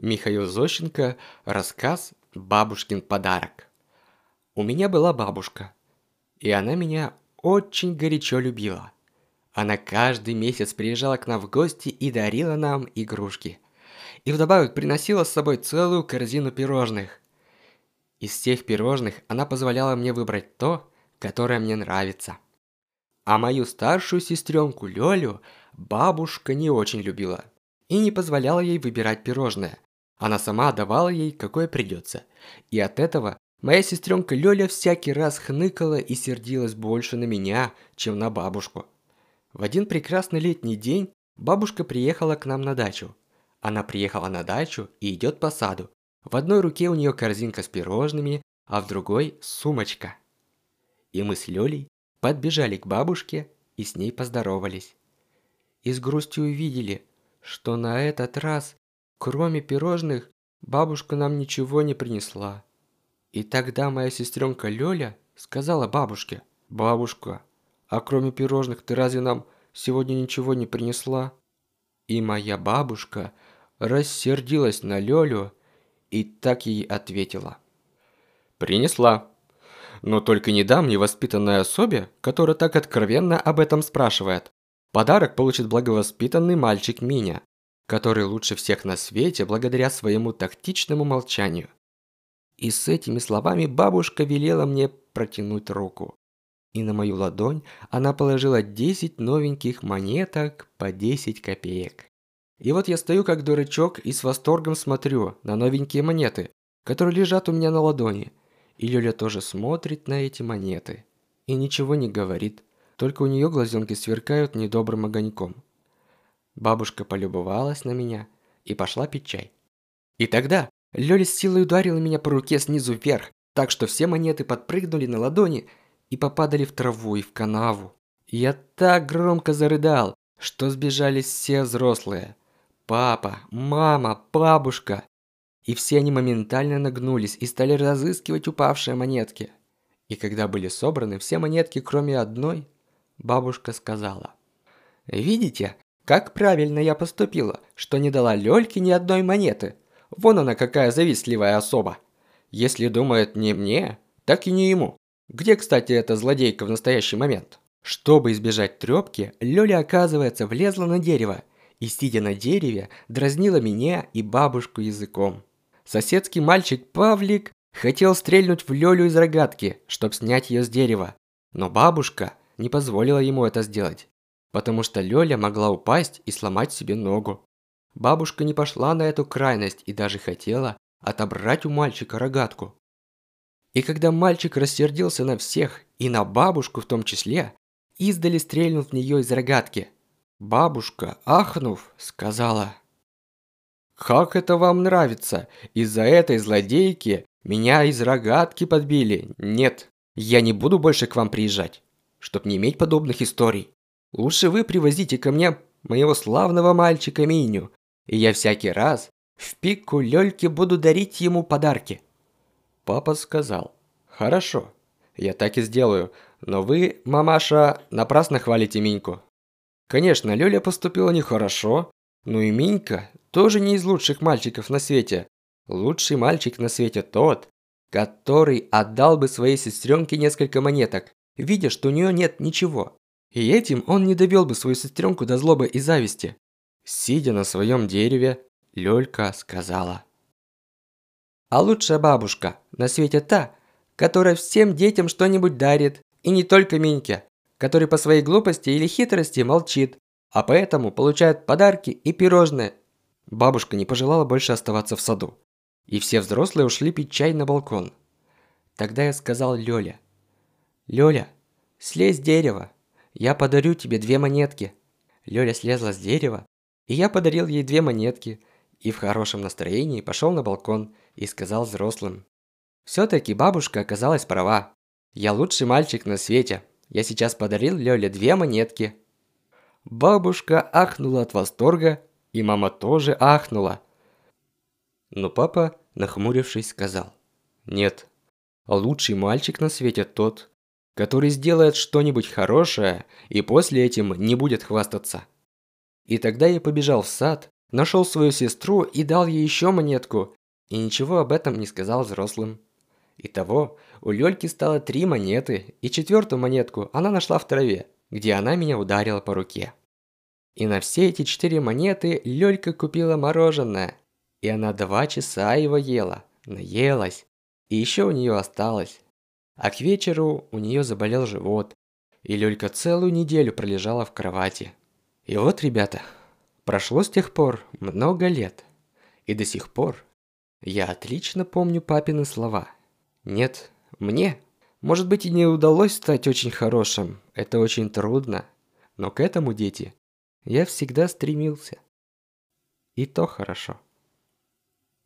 Михаил Зощенко. Рассказ «Бабушкин подарок». У меня была бабушка, и она меня очень горячо любила. Она каждый месяц приезжала к нам в гости и дарила нам игрушки. И вдобавок приносила с собой целую корзину пирожных. Из всех пирожных она позволяла мне выбрать то, которое мне нравится. А мою старшую сестренку Лёлю бабушка не очень любила и не позволяла ей выбирать пирожное. Она сама давала ей, какое придется. И от этого моя сестренка Лёля всякий раз хныкала и сердилась больше на меня, чем на бабушку. В один прекрасный летний день бабушка приехала к нам на дачу. Она приехала на дачу и идет по саду. В одной руке у нее корзинка с пирожными, а в другой сумочка. И мы с Лёлей подбежали к бабушке и с ней поздоровались. И с грустью увидели, что на этот раз Кроме пирожных, бабушка нам ничего не принесла. И тогда моя сестренка Лёля сказала бабушке, «Бабушка, а кроме пирожных ты разве нам сегодня ничего не принесла?» И моя бабушка рассердилась на Лёлю и так ей ответила. «Принесла. Но только не дам невоспитанной особе, которая так откровенно об этом спрашивает. Подарок получит благовоспитанный мальчик Миня который лучше всех на свете благодаря своему тактичному молчанию. И с этими словами бабушка велела мне протянуть руку. И на мою ладонь она положила 10 новеньких монеток по 10 копеек. И вот я стою как дурачок и с восторгом смотрю на новенькие монеты, которые лежат у меня на ладони. И Лёля тоже смотрит на эти монеты. И ничего не говорит, только у нее глазенки сверкают недобрым огоньком. Бабушка полюбовалась на меня и пошла пить чай. И тогда Лёля с силой ударила меня по руке снизу вверх, так что все монеты подпрыгнули на ладони и попадали в траву и в канаву. я так громко зарыдал, что сбежались все взрослые. Папа, мама, бабушка. И все они моментально нагнулись и стали разыскивать упавшие монетки. И когда были собраны все монетки, кроме одной, бабушка сказала. «Видите, как правильно я поступила, что не дала Лёльке ни одной монеты. Вон она какая завистливая особа. Если думает не мне, так и не ему. Где, кстати, эта злодейка в настоящий момент? Чтобы избежать трёпки, Лёля, оказывается, влезла на дерево и, сидя на дереве, дразнила меня и бабушку языком. Соседский мальчик Павлик хотел стрельнуть в Лёлю из рогатки, чтобы снять её с дерева. Но бабушка не позволила ему это сделать потому что Лёля могла упасть и сломать себе ногу. Бабушка не пошла на эту крайность и даже хотела отобрать у мальчика рогатку. И когда мальчик рассердился на всех, и на бабушку в том числе, издали стрельнул в нее из рогатки. Бабушка, ахнув, сказала, «Как это вам нравится? Из-за этой злодейки меня из рогатки подбили. Нет, я не буду больше к вам приезжать, чтоб не иметь подобных историй». Лучше вы привозите ко мне моего славного мальчика Миню, и я всякий раз в пику Лёльке буду дарить ему подарки». Папа сказал, «Хорошо, я так и сделаю, но вы, мамаша, напрасно хвалите Миньку». Конечно, Лёля поступила нехорошо, но и Минька тоже не из лучших мальчиков на свете. Лучший мальчик на свете тот, который отдал бы своей сестренке несколько монеток, видя, что у нее нет ничего. И этим он не довел бы свою сестренку до злобы и зависти. Сидя на своем дереве, Лёлька сказала. А лучшая бабушка на свете та, которая всем детям что-нибудь дарит, и не только Миньке, который по своей глупости или хитрости молчит, а поэтому получает подарки и пирожные. Бабушка не пожелала больше оставаться в саду, и все взрослые ушли пить чай на балкон. Тогда я сказал Лёле. «Лёля, слезь с дерева, я подарю тебе две монетки». Лёля слезла с дерева, и я подарил ей две монетки, и в хорошем настроении пошел на балкон и сказал взрослым. Все-таки бабушка оказалась права. Я лучший мальчик на свете. Я сейчас подарил Лёле две монетки. Бабушка ахнула от восторга, и мама тоже ахнула. Но папа, нахмурившись, сказал. Нет, лучший мальчик на свете тот, который сделает что-нибудь хорошее и после этим не будет хвастаться. И тогда я побежал в сад нашел свою сестру и дал ей еще монетку, и ничего об этом не сказал взрослым. Итого, у Лёльки стало три монеты, и четвертую монетку она нашла в траве, где она меня ударила по руке. И на все эти четыре монеты Лёлька купила мороженое, и она два часа его ела, наелась, и еще у нее осталось. А к вечеру у нее заболел живот, и Лёлька целую неделю пролежала в кровати. И вот, ребята, прошло с тех пор много лет, и до сих пор я отлично помню папины слова. Нет, мне, может быть, и не удалось стать очень хорошим, это очень трудно, но к этому, дети, я всегда стремился. И то хорошо.